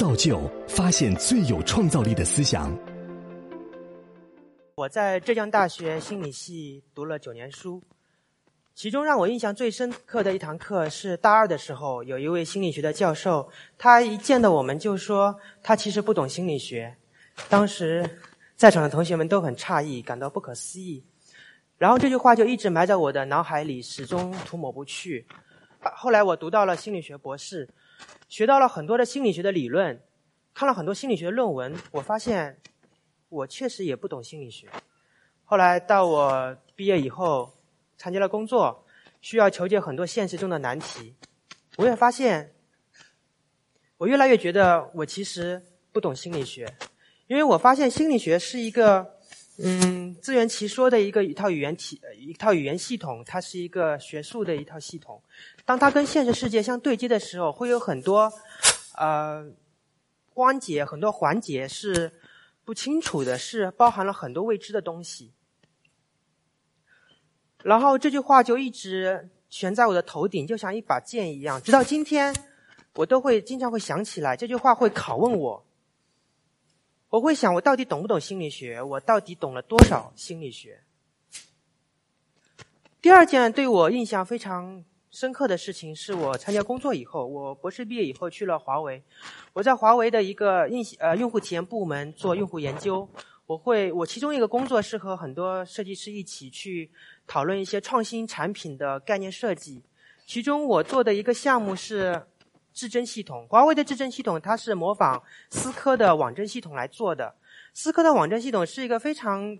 造就发现最有创造力的思想。我在浙江大学心理系读了九年书，其中让我印象最深刻的一堂课是大二的时候，有一位心理学的教授，他一见到我们就说他其实不懂心理学。当时在场的同学们都很诧异，感到不可思议。然后这句话就一直埋在我的脑海里，始终涂抹不去。后来我读到了心理学博士，学到了很多的心理学的理论，看了很多心理学的论文，我发现我确实也不懂心理学。后来到我毕业以后，参加了工作，需要求解很多现实中的难题，我也发现，我越来越觉得我其实不懂心理学，因为我发现心理学是一个。嗯，自圆其说的一个一套语言体，一套语言系统，它是一个学术的一套系统。当它跟现实世界相对接的时候，会有很多呃关节，很多环节是不清楚的，是包含了很多未知的东西。然后这句话就一直悬在我的头顶，就像一把剑一样，直到今天，我都会经常会想起来这句话，会拷问我。我会想，我到底懂不懂心理学？我到底懂了多少心理学？第二件对我印象非常深刻的事情，是我参加工作以后，我博士毕业以后去了华为。我在华为的一个用呃用户体验部门做用户研究。我会，我其中一个工作是和很多设计师一起去讨论一些创新产品的概念设计。其中我做的一个项目是。智臻系统，华为的智臻系统，它是模仿思科的网侦系统来做的。思科的网侦系统是一个非常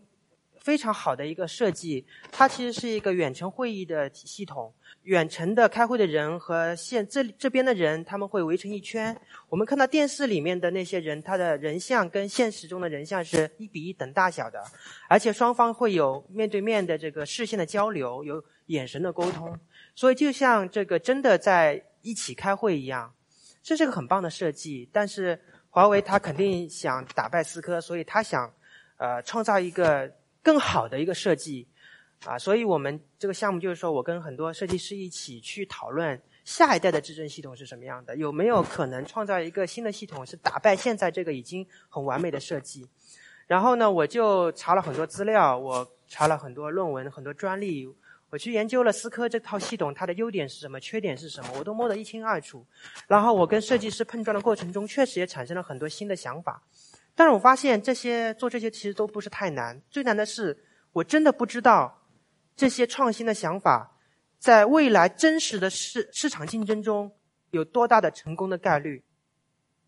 非常好的一个设计，它其实是一个远程会议的系统。远程的开会的人和现这这边的人，他们会围成一圈。我们看到电视里面的那些人，他的人像跟现实中的人像是一比一等大小的，而且双方会有面对面的这个视线的交流，有眼神的沟通。所以就像这个真的在。一起开会一样，这是个很棒的设计。但是华为它肯定想打败思科，所以他想，呃，创造一个更好的一个设计，啊，所以我们这个项目就是说我跟很多设计师一起去讨论下一代的智臻系统是什么样的，有没有可能创造一个新的系统是打败现在这个已经很完美的设计。然后呢，我就查了很多资料，我查了很多论文、很多专利。我去研究了思科这套系统，它的优点是什么，缺点是什么，我都摸得一清二楚。然后我跟设计师碰撞的过程中，确实也产生了很多新的想法。但是我发现这些做这些其实都不是太难，最难的是我真的不知道这些创新的想法在未来真实的市市场竞争中有多大的成功的概率。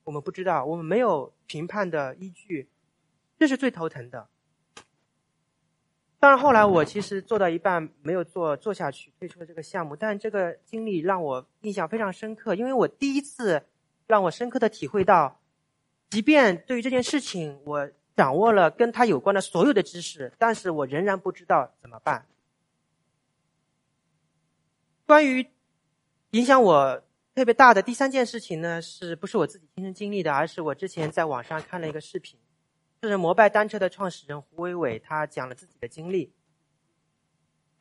我们不知道，我们没有评判的依据，这是最头疼的。当然，后来我其实做到一半没有做做下去，退出了这个项目。但这个经历让我印象非常深刻，因为我第一次让我深刻的体会到，即便对于这件事情我掌握了跟他有关的所有的知识，但是我仍然不知道怎么办。关于影响我特别大的第三件事情呢，是不是我自己亲身经历的，而是我之前在网上看了一个视频。是摩拜单车的创始人胡伟伟，他讲了自己的经历。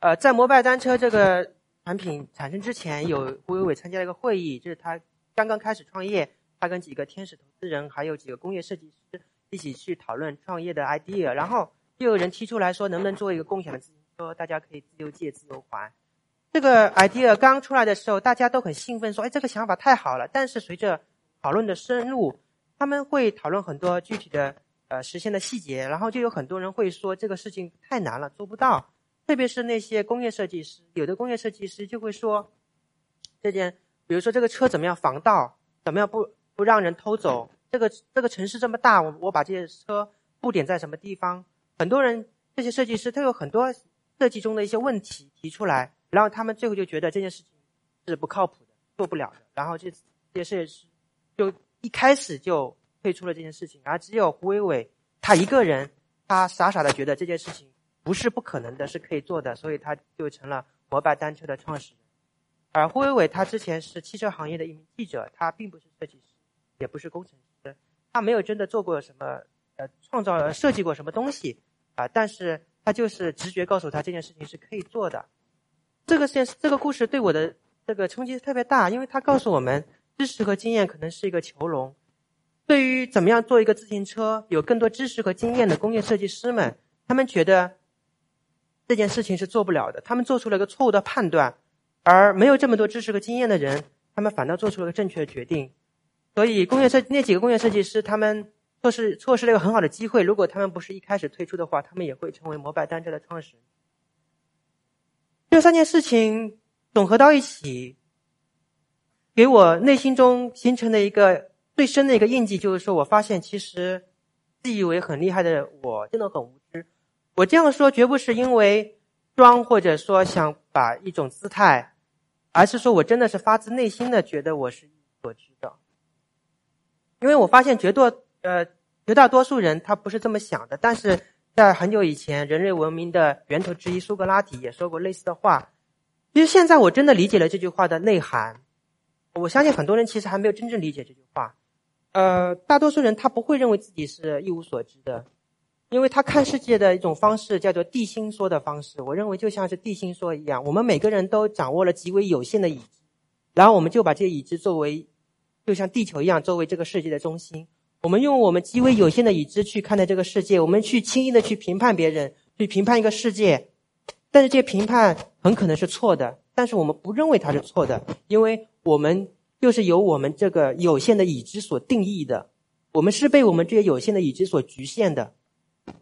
呃，在摩拜单车这个产品产生之前，有胡伟伟参加了一个会议，就是他刚刚开始创业，他跟几个天使投资人还有几个工业设计师一起去讨论创业的 idea，然后又有人提出来说，能不能做一个共享的自行车，大家可以自由借、自由还。这个 idea 刚出来的时候，大家都很兴奋，说：“哎，这个想法太好了。”但是随着讨论的深入，他们会讨论很多具体的。呃，实现的细节，然后就有很多人会说这个事情太难了，做不到。特别是那些工业设计师，有的工业设计师就会说，这件，比如说这个车怎么样防盗，怎么样不不让人偷走？这个这个城市这么大，我我把这些车布点在什么地方？很多人这些设计师他有很多设计中的一些问题提出来，然后他们最后就觉得这件事情是不靠谱的，做不了的。然后这这些设计师就一开始就。退出了这件事情，而只有胡伟伟他一个人，他傻傻的觉得这件事情不是不可能的，是可以做的，所以他就成了摩拜单车的创始人。而胡伟伟他之前是汽车行业的一名记者，他并不是设计师，也不是工程师，他没有真的做过什么呃创造设计过什么东西啊，但是他就是直觉告诉他这件事情是可以做的。这个件这个故事对我的这个冲击特别大，因为他告诉我们知识和经验可能是一个囚笼。对于怎么样做一个自行车有更多知识和经验的工业设计师们，他们觉得这件事情是做不了的，他们做出了一个错误的判断，而没有这么多知识和经验的人，他们反倒做出了个正确的决定。所以，工业设那几个工业设计师，他们错失错失了一个很好的机会。如果他们不是一开始退出的话，他们也会成为摩拜单车的创始人。这三件事情总合到一起，给我内心中形成的一个最深的一个印记，就是说我发现，其实自以为很厉害的我，真的很无知。我这样说绝不是因为装，或者说想把一种姿态，而是说我真的是发自内心的觉得我是一无所知的。因为我发现绝多呃绝大多数人他不是这么想的，但是在很久以前，人类文明的源头之一苏格拉底也说过类似的话。其实现在我真的理解了这句话的内涵。我相信很多人其实还没有真正理解这句话。呃，大多数人他不会认为自己是一无所知的，因为他看世界的一种方式叫做地心说的方式。我认为就像是地心说一样，我们每个人都掌握了极为有限的已知，然后我们就把这些已知作为。就像地球一样，作为这个世界的中心，我们用我们极为有限的已知去看待这个世界，我们去轻易的去评判别人，去评判一个世界，但是这些评判很可能是错的，但是我们不认为它是错的，因为我们就是由我们这个有限的已知所定义的，我们是被我们这些有限的已知所局限的，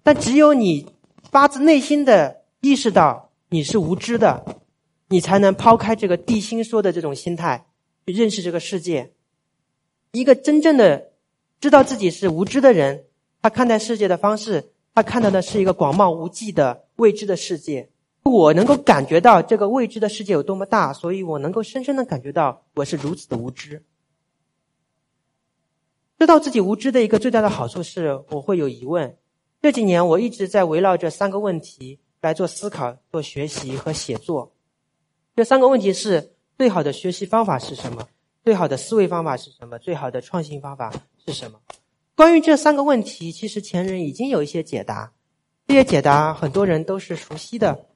但只有你发自内心的意识到你是无知的，你才能抛开这个地心说的这种心态，去认识这个世界。一个真正的知道自己是无知的人，他看待世界的方式，他看到的是一个广袤无际的未知的世界。我能够感觉到这个未知的世界有多么大，所以我能够深深的感觉到我是如此的无知。知道自己无知的一个最大的好处是，我会有疑问。这几年我一直在围绕这三个问题来做思考、做学习和写作。这三个问题是：最好的学习方法是什么？最好的思维方法是什么？最好的创新方法是什么？关于这三个问题，其实前人已经有一些解答，这些解答很多人都是熟悉的，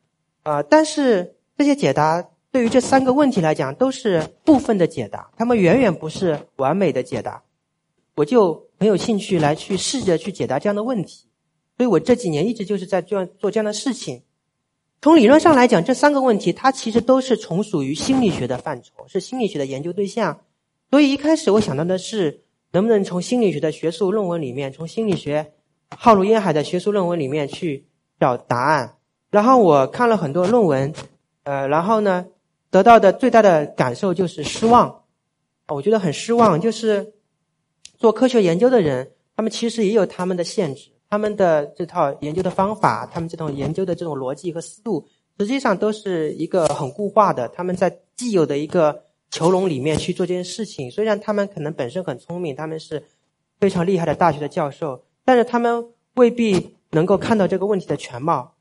啊，但是这些解答对于这三个问题来讲都是部分的解答，他们远远不是完美的解答。我就很有兴趣来去试着去解答这样的问题，所以我这几年一直就是在做做这样的事情。从理论上来讲，这三个问题它其实都是从属于心理学的范畴，是心理学的研究对象。所以一开始我想到的是，能不能从心理学的学术论文里面，从心理学浩如烟海的学术论文里面去找答案。然后我看了很多论文，呃，然后呢，得到的最大的感受就是失望。我觉得很失望，就是做科学研究的人，他们其实也有他们的限制。他们的这套研究的方法，他们这种研究的这种逻辑和思路，实际上都是一个很固化的。他们在既有的一个囚笼里面去做这件事情。虽然他们可能本身很聪明，他们是非常厉害的大学的教授，但是他们未必能够看到这个问题的全貌。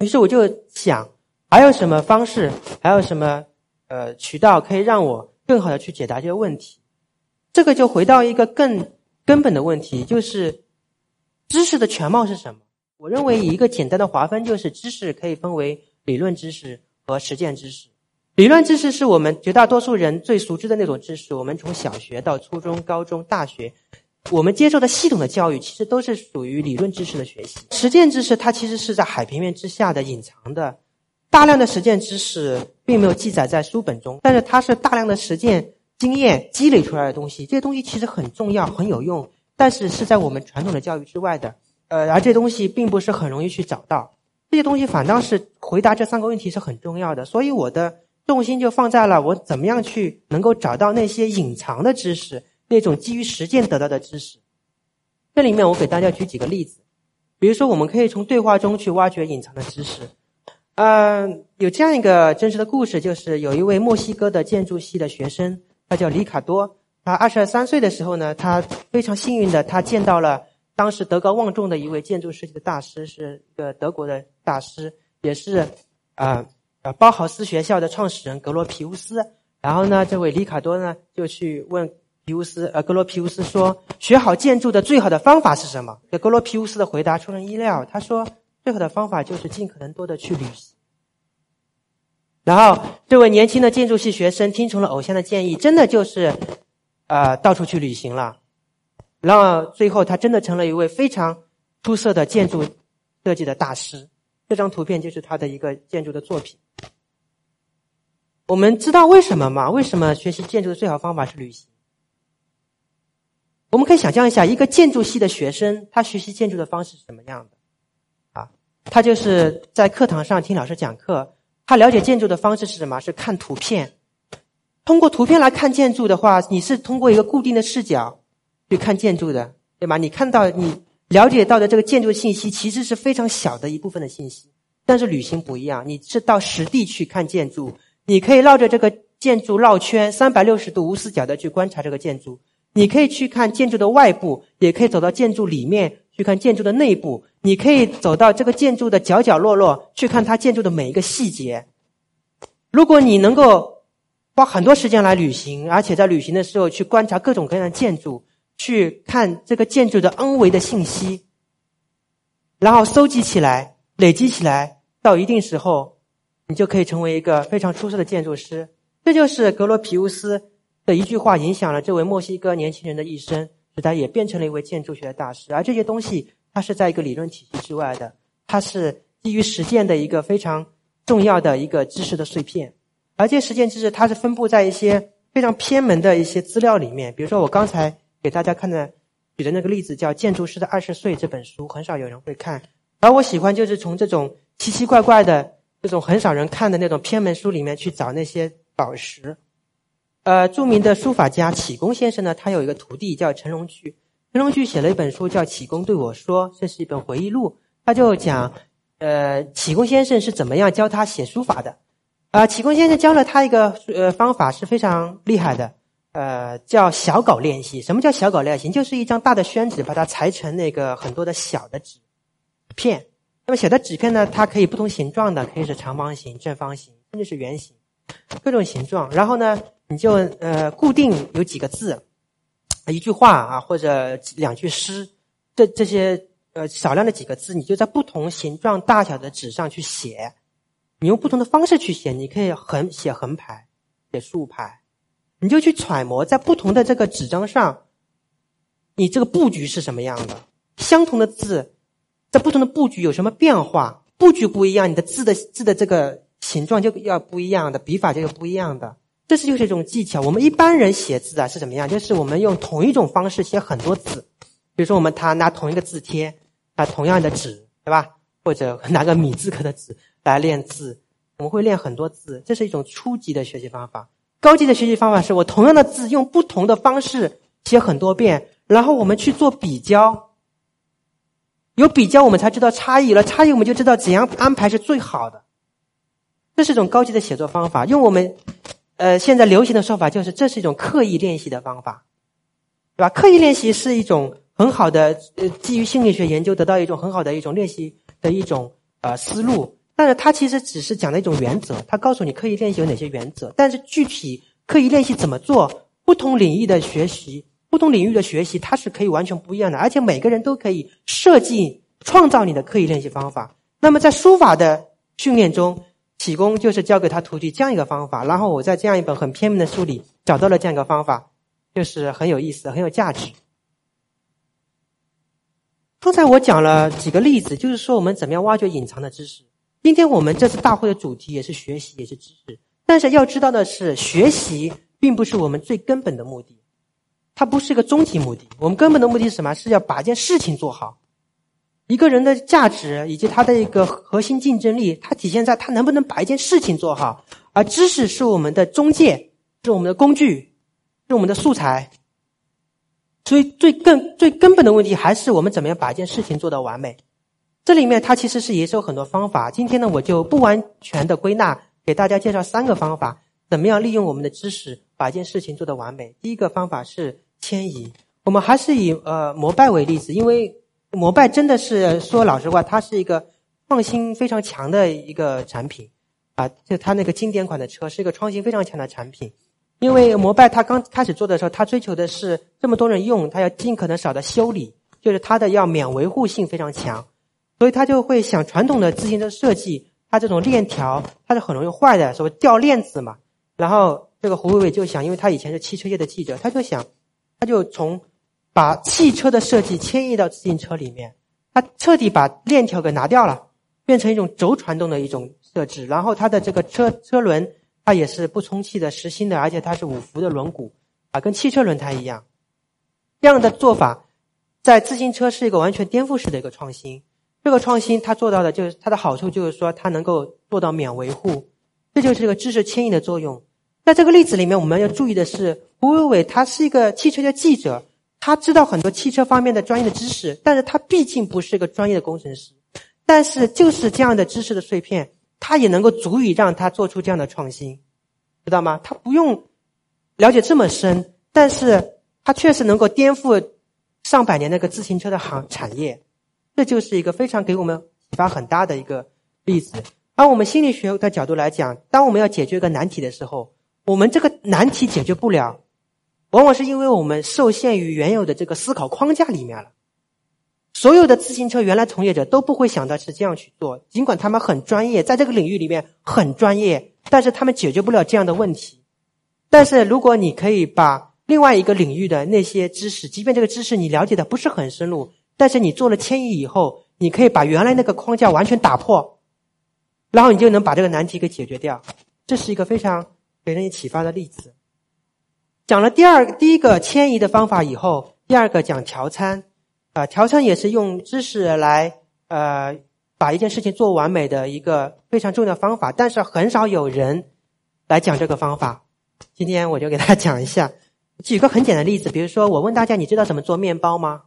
于是我就想，还有什么方式，还有什么呃渠道，可以让我更好的去解答这个问题？这个就回到一个更根本的问题，就是。知识的全貌是什么？我认为以一个简单的划分就是知识可以分为理论知识和实践知识。理论知识是我们绝大多数人最熟知的那种知识，我们从小学到初中、高中、大学，我们接受的系统的教育其实都是属于理论知识的学习。实践知识它其实是在海平面之下的隐藏的，大量的实践知识并没有记载在书本中，但是它是大量的实践经验积累出来的东西，这些东西其实很重要，很有用。但是是在我们传统的教育之外的，呃，而这东西并不是很容易去找到，这些东西反倒是回答这三个问题是很重要的。所以我的重心就放在了我怎么样去能够找到那些隐藏的知识，那种基于实践得到的知识。这里面我给大家举几个例子，比如说我们可以从对话中去挖掘隐藏的知识。嗯，有这样一个真实的故事，就是有一位墨西哥的建筑系的学生，他叫里卡多。他二十二三岁的时候呢，他非常幸运的，他见到了当时德高望重的一位建筑设计的大师，是一个德国的大师，也是啊呃包豪斯学校的创始人格罗皮乌斯。然后呢，这位里卡多呢就去问皮乌斯，呃格罗皮乌斯说，学好建筑的最好的方法是什么？这格罗皮乌斯的回答出人意料，他说最好的方法就是尽可能多的去旅行。然后这位年轻的建筑系学生听从了偶像的建议，真的就是。呃，到处去旅行了。然后最后他真的成了一位非常出色的建筑设计的大师。这张图片就是他的一个建筑的作品。我们知道为什么吗？为什么学习建筑的最好方法是旅行？我们可以想象一下，一个建筑系的学生，他学习建筑的方式是什么样的？啊，他就是在课堂上听老师讲课。他了解建筑的方式是什么？是看图片。通过图片来看建筑的话，你是通过一个固定的视角去看建筑的，对吗？你看到你了解到的这个建筑信息，其实是非常小的一部分的信息。但是旅行不一样，你是到实地去看建筑。你可以绕着这个建筑绕圈，三百六十度无死角的去观察这个建筑。你可以去看建筑的外部，也可以走到建筑里面去看建筑的内部。你可以走到这个建筑的角角落落去看它建筑的每一个细节。如果你能够花很多时间来旅行，而且在旅行的时候去观察各种各样的建筑，去看这个建筑的 N 维的信息，然后收集起来、累积起来，到一定时候。你就可以成为一个非常出色的建筑师。这就是格罗皮乌斯的一句话，影响了这位墨西哥年轻人的一生，使他也变成了一位建筑学大师。而这些东西，它是在一个理论体系之外的，它是基于实践的一个非常重要的一个知识的碎片。而这些实践知识，它是分布在一些非常偏门的一些资料里面。比如说，我刚才给大家看的举的那个例子，叫《建筑师的二十岁》这本书，很少有人会看。而我喜欢就是从这种奇奇怪怪的。这种很少人看的那种偏门书里面去找那些宝石。呃，著名的书法家启功先生呢，他有一个徒弟叫陈荣炬。陈荣炬写了一本书叫《启功对我说》，这是一本回忆录。他就讲，呃，启功先生是怎么样教他写书法的。啊，启功先生教了他一个呃方法是非常厉害的，呃，叫小稿练习。什么叫小稿练习？就是一张大的宣纸，把它裁成那个很多的小的纸片。那么小的纸片呢？它可以不同形状的，可以是长方形、正方形，甚至是圆形，各种形状。然后呢，你就呃固定有几个字，一句话啊，或者两句诗，这这些呃少量的几个字，你就在不同形状、大小的纸上去写。你用不同的方式去写，你可以横写横排，写竖排，你就去揣摩在不同的这个纸张上，你这个布局是什么样的？相同的字。在不同的布局有什么变化？布局不一样，你的字的字的这个形状就要不一样的，笔法就有不一样的。这是就是一种技巧。我们一般人写字啊是怎么样？就是我们用同一种方式写很多字，比如说我们他拿同一个字帖，拿同样的纸，对吧？或者拿个米字格的纸来练字，我们会练很多字。这是一种初级的学习方法。高级的学习方法是我同样的字用不同的方式写很多遍，然后我们去做比较。有比较，我们才知道差异了。差异，我们就知道怎样安排是最好的。这是一种高级的写作方法。用我们呃现在流行的说法，就是这是一种刻意练习的方法，对吧？刻意练习是一种很好的呃基于心理学研究得到一种很好的一种练习的一种呃思路。但是它其实只是讲的一种原则，它告诉你刻意练习有哪些原则。但是具体刻意练习怎么做，不同领域的学习。不同领域的学习，它是可以完全不一样的，而且每个人都可以设计、创造你的刻意练习方法。那么在书法的训练中，启功就是教给他徒弟这样一个方法。然后我在这样一本很偏门的书里找到了这样一个方法，就是很有意思、很有价值。刚才我讲了几个例子，就是说我们怎么样挖掘隐藏的知识。今天我们这次大会的主题也是学习，也是知识。但是要知道的是，学习并不是我们最根本的目的。它不是一个终极目的，我们根本的目的是什么？是要把一件事情做好。一个人的价值以及他的一个核心竞争力，它体现在他能不能把一件事情做好。而知识是我们的中介，是我们的工具，是我们的素材。所以最根最根本的问题还是我们怎么样把一件事情做到完美。这里面它其实是也是有很多方法。今天呢，我就不完全的归纳，给大家介绍三个方法，怎么样利用我们的知识把一件事情做到完美。第一个方法是。迁移，我们还是以呃摩拜为例子，因为摩拜真的是说老实话，它是一个创新非常强的一个产品啊，就它那个经典款的车是一个创新非常强的产品。因为摩拜它刚开始做的时候，它追求的是这么多人用，它要尽可能少的修理，就是它的要免维护性非常强，所以它就会想传统的自行车设计，它这种链条它是很容易坏的，所谓掉链子嘛。然后这个胡伟伟就想，因为他以前是汽车业的记者，他就想。他就从把汽车的设计迁移到自行车里面，它彻底把链条给拿掉了，变成一种轴传动的一种设置。然后它的这个车车轮，它也是不充气的实心的，而且它是五伏的轮毂，啊，跟汽车轮胎一样。这样的做法，在自行车是一个完全颠覆式的一个创新。这个创新它做到的就是它的好处，就是说它能够做到免维护，这就是一个知识迁移的作用。在这个例子里面，我们要注意的是，胡伟伟他是一个汽车的记者，他知道很多汽车方面的专业的知识，但是他毕竟不是一个专业的工程师。但是就是这样的知识的碎片，他也能够足以让他做出这样的创新，知道吗？他不用了解这么深，但是他确实能够颠覆上百年那个自行车的行产业。这就是一个非常给我们启发很大的一个例子。而我们心理学的角度来讲，当我们要解决一个难题的时候，我们这个难题解决不了，往往是因为我们受限于原有的这个思考框架里面了。所有的自行车原来从业者都不会想到是这样去做，尽管他们很专业，在这个领域里面很专业，但是他们解决不了这样的问题。但是如果你可以把另外一个领域的那些知识，即便这个知识你了解的不是很深入，但是你做了迁移以后，你可以把原来那个框架完全打破，然后你就能把这个难题给解决掉。这是一个非常。给人以启发的例子。讲了第二第一个迁移的方法以后，第二个讲调参，啊，调参也是用知识来呃把一件事情做完美的一个非常重要的方法，但是很少有人来讲这个方法。今天我就给大家讲一下，举个很简单的例子，比如说我问大家，你知道怎么做面包吗？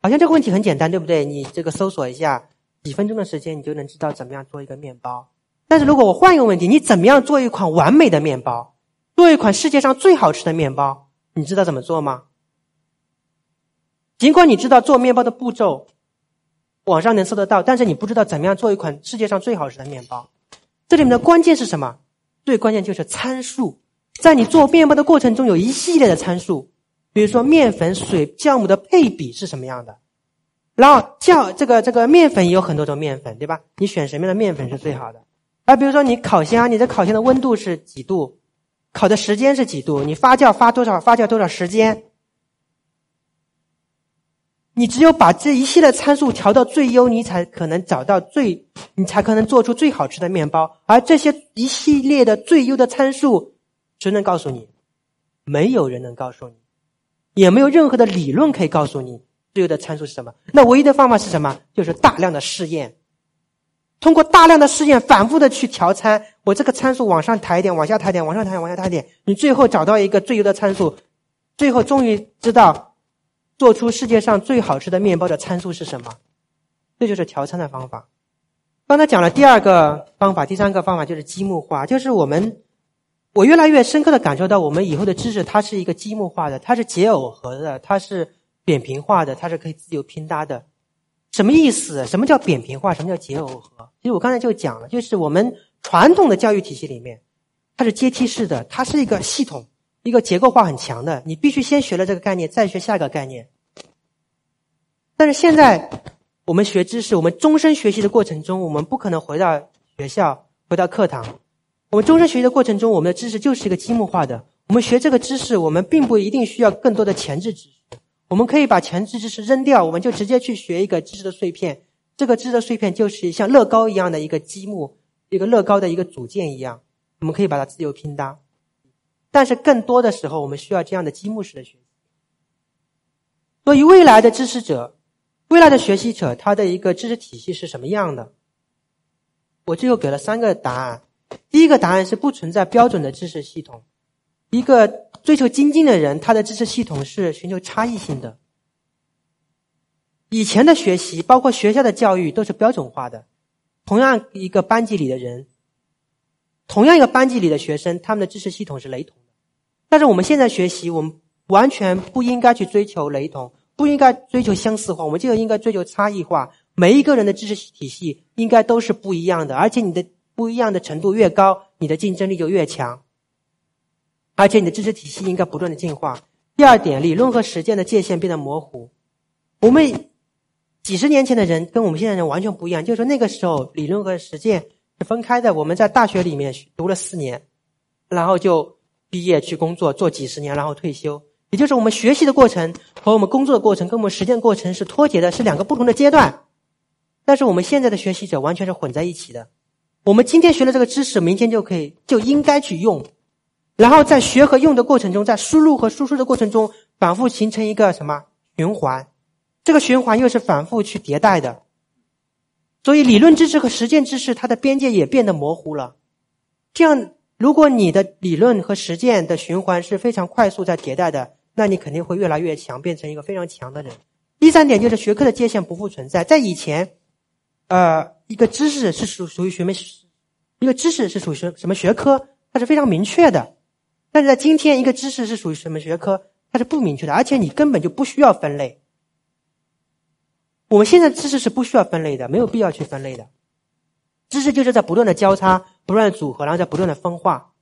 好像这个问题很简单，对不对？你这个搜索一下，几分钟的时间，你就能知道怎么样做一个面包。但是如果我换一个问题，你怎么样做一款完美的面包，做一款世界上最好吃的面包？你知道怎么做吗？尽管你知道做面包的步骤，网上能搜得到，但是你不知道怎么样做一款世界上最好吃的面包。这里面的关键是什么？最关键就是参数。在你做面包的过程中，有一系列的参数，比如说面粉、水、酵母的配比是什么样的，然后酵这个这个面粉也有很多种面粉，对吧？你选什么样的面粉是最好的？啊，比如说你烤箱，你的烤箱的温度是几度，烤的时间是几度，你发酵发多少，发酵多少时间，你只有把这一系列参数调到最优，你才可能找到最，你才可能做出最好吃的面包。而这些一系列的最优的参数，谁能告诉你？没有人能告诉你，也没有任何的理论可以告诉你最优的参数是什么。那唯一的方法是什么？就是大量的试验。通过大量的试验，反复的去调参，我这个参数往上抬一点，往下抬一点，往上抬一点，往下抬一点，你最后找到一个最优的参数，最后终于知道做出世界上最好吃的面包的参数是什么。这就是调参的方法。刚才讲了第二个方法，第三个方法就是积木化，就是我们我越来越深刻的感受到，我们以后的知识它是一个积木化的，它是解耦合的，它是扁平化的，它是可以自由拼搭的。什么意思？什么叫扁平化？什么叫解耦合？其实我刚才就讲了，就是我们传统的教育体系里面，它是阶梯式的，它是一个系统，一个结构化很强的。你必须先学了这个概念，再学下一个概念。但是现在我们学知识，我们终身学习的过程中，我们不可能回到学校，回到课堂。我们终身学习的过程中，我们的知识就是一个积木化的。我们学这个知识，我们并不一定需要更多的前置知识。我们可以把前置知识扔掉，我们就直接去学一个知识的碎片。这个知识的碎片就是像乐高一样的一个积木，一个乐高的一个组件一样，我们可以把它自由拼搭。但是更多的时候，我们需要这样的积木式的学习。所以，未来的知识者，未来的学习者，他的一个知识体系是什么样的？我最后给了三个答案。第一个答案是不存在标准的知识系统。一个追求精进的人，他的知识系统是寻求差异性的。以前的学习，包括学校的教育，都是标准化的。同样一个班级里的人，同样一个班级里的学生，他们的知识系统是雷同的。但是我们现在学习，我们完全不应该去追求雷同，不应该追求相似化，我们就应该追求差异化。每一个人的知识体系应该都是不一样的，而且你的不一样的程度越高，你的竞争力就越强。而且你的知识体系应该不断的进化。第二点，理论和实践的界限变得模糊。我们几十年前的人跟我们现在人完全不一样，就是说那个时候理论和实践是分开的。我们在大学里面读了四年，然后就毕业去工作，做几十年，然后退休。也就是我们学习的过程和我们工作的过程跟我们实践过程是脱节的，是两个不同的阶段。但是我们现在的学习者完全是混在一起的。我们今天学了这个知识，明天就可以就应该去用，然后在学和用的过程中，在输入和输出的过程中，反复形成一个什么循环？这个循环又是反复去迭代的。所以，理论知识和实践知识它的边界也变得模糊了。这样，如果你的理论和实践的循环是非常快速在迭代的，那你肯定会越来越强，变成一个非常强的人。第三点就是学科的界限不复存在，在以前。呃，一个知识是属属于什么？一个知识是属于什么学科？它是非常明确的。但是在今天，一个知识是属于什么学科？它是不明确的，而且你根本就不需要分类。我们现在知识是不需要分类的，没有必要去分类的。知识就是在不断的交叉、不断的组合，然后在不断的分化。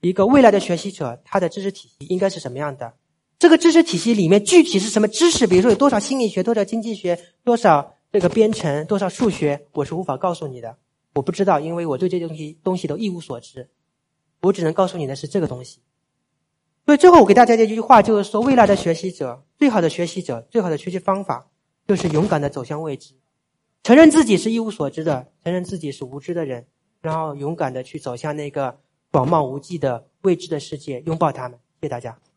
一个未来的学习者，他的知识体系应该是什么样的？这个知识体系里面具体是什么知识？比如说有多少心理学、多少经济学、多少？这个编程多少数学，我是无法告诉你的，我不知道，因为我对这些东西东西都一无所知。我只能告诉你的是这个东西。所以最后我给大家的一句话就是说：未来的学习者，最好的学习者，最好的学习方法，就是勇敢的走向未知，承认自己是一无所知的，承认自己是无知的人，然后勇敢的去走向那个广袤无际的未知的世界，拥抱他们。谢谢大家。